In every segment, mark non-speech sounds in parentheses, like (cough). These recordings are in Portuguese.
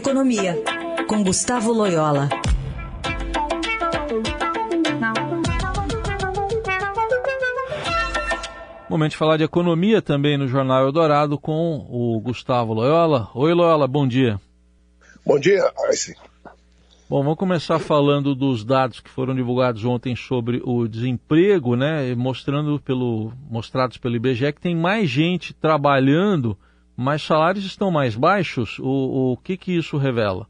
Economia, com Gustavo Loyola. Momento de falar de economia também no Jornal Eldorado com o Gustavo Loyola. Oi, Loyola, bom dia. Bom dia, Aysen. Bom, vamos começar falando dos dados que foram divulgados ontem sobre o desemprego, né? Mostrando pelo, mostrados pelo IBGE que tem mais gente trabalhando, mas salários estão mais baixos. O, o que, que isso revela?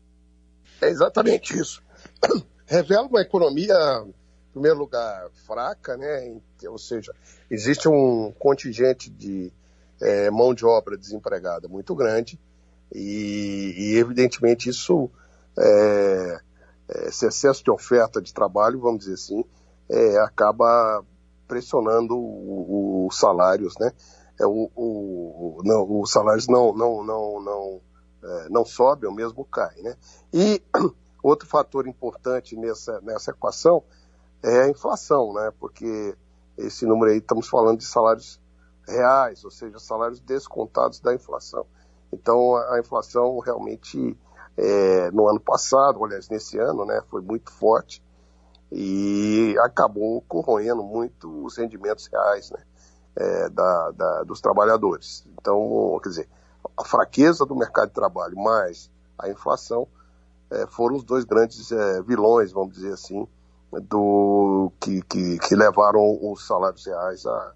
É exatamente isso. (clears throat) Revela uma economia, em primeiro lugar, fraca, né? Ou seja, existe um contingente de é, mão de obra desempregada muito grande e, e evidentemente isso é, é, esse excesso de oferta de trabalho, vamos dizer assim, é, acaba pressionando os salários, né? É, o, o, não, os salários não, não, não, não, é, não sobem, ou mesmo caem, né? E (clears throat) outro fator importante nessa, nessa equação é a inflação, né? Porque esse número aí estamos falando de salários reais, ou seja, salários descontados da inflação. Então a inflação realmente é, no ano passado, aliás, nesse ano, né, foi muito forte e acabou corroendo muito os rendimentos reais né, é, da, da, dos trabalhadores. Então, quer dizer, a fraqueza do mercado de trabalho mais a inflação é, foram os dois grandes é, vilões, vamos dizer assim, do que, que, que levaram os salários reais a,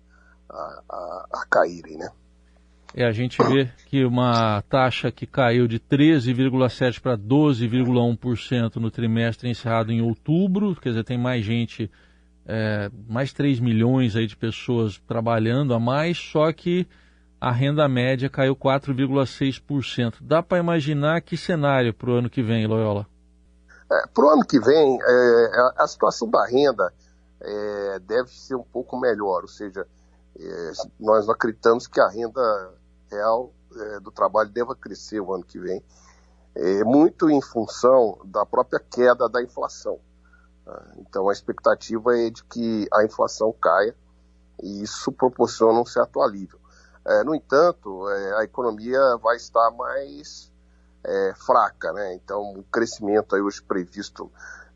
a, a, a caírem, né? É, a gente vê que uma taxa que caiu de 13,7% para 12,1% no trimestre encerrado em outubro, quer dizer, tem mais gente, é, mais 3 milhões aí de pessoas trabalhando a mais, só que a renda média caiu 4,6%. Dá para imaginar que cenário para o ano que vem, Loyola? É, para o ano que vem, é, a situação da renda é, deve ser um pouco melhor, ou seja, é, nós acreditamos que a renda real é, do trabalho deva crescer o ano que vem, muito em função da própria queda da inflação. Tá? Então a expectativa é de que a inflação caia e isso proporciona um certo alívio. É, no entanto, é, a economia vai estar mais é, fraca, né? Então o crescimento aí hoje previsto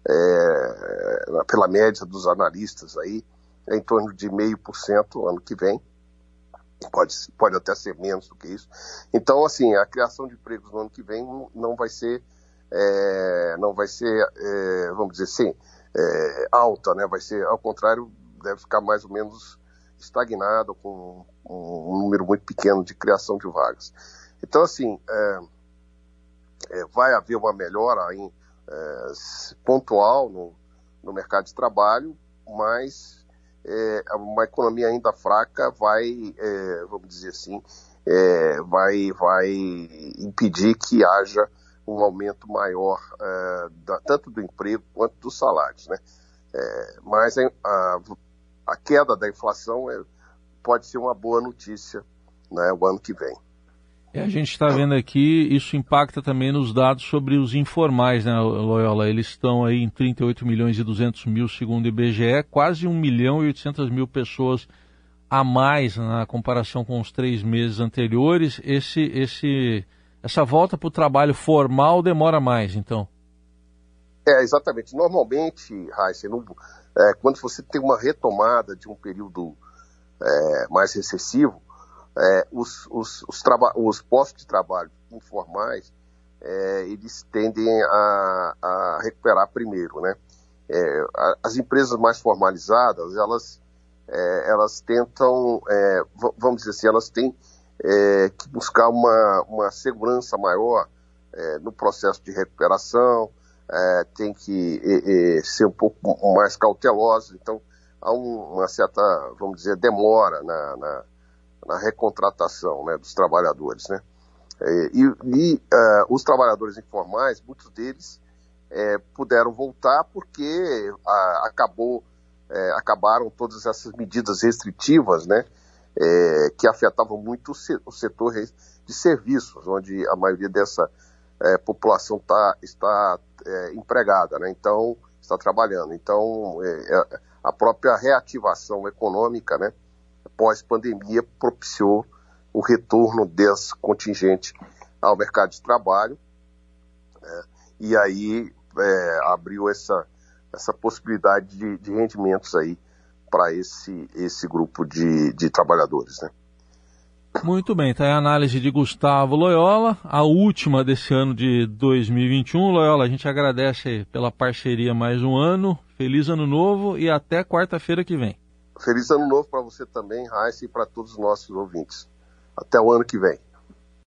é, pela média dos analistas aí é em torno de meio por cento ano que vem pode, pode até ser menos do que isso. Então, assim, a criação de empregos no ano que vem não vai ser, é, não vai ser, é, vamos dizer assim, é, alta, né? Vai ser, ao contrário, deve ficar mais ou menos estagnado, com um número muito pequeno de criação de vagas. Então, assim, é, é, vai haver uma melhora aí, é, pontual no, no mercado de trabalho, mas é, uma economia ainda fraca vai, é, vamos dizer assim, vai, vai impedir que haja um aumento maior é, da, tanto do emprego quanto dos salários, né? É, mas a, a, queda da inflação é, pode ser uma boa notícia né, o ano que vem. E a gente está vendo aqui, isso impacta também nos dados sobre os informais, né, Loyola? Eles estão aí em 38 milhões e 200 mil, segundo o IBGE, quase 1 milhão e 800 mil pessoas a mais na comparação com os três meses anteriores. Esse, esse, essa volta para o trabalho formal demora mais, então? É, exatamente. Normalmente, Raíssa, é, quando você tem uma retomada de um período é, mais recessivo, é, os, os, os, os, postos de trabalho informais, é, eles tendem a, a, recuperar primeiro, né? É, as empresas mais formalizadas, elas, é, elas tentam, vamos dizer assim, elas têm é, que buscar uma, uma segurança maior no processo de recuperação, tem que ser um pouco mais cautelosas, então há um, uma certa, vamos dizer, demora na, na na recontratação né, dos trabalhadores. Né? É, e, e uh, os trabalhadores informais, muitos deles é, puderam voltar porque a, acabou, é, acabaram todas essas medidas restritivas né, é, que afetavam muito o setor de serviços, onde a maioria dessa é, população tá, está é, empregada, né, então está trabalhando. Então, a própria reativação econômica, né, pós-pandemia propiciou o retorno desse contingente ao mercado de trabalho. É, e aí é, abriu essa, essa possibilidade de, de rendimentos aí para esse, esse grupo de, de trabalhadores. Né? Muito bem, está a análise de Gustavo Loyola, a última desse ano de 2021. Loyola, a gente agradece pela parceria mais um ano. Feliz ano novo e até quarta-feira que vem. Feliz ano novo para você também, Raíssa, e para todos os nossos ouvintes. Até o ano que vem.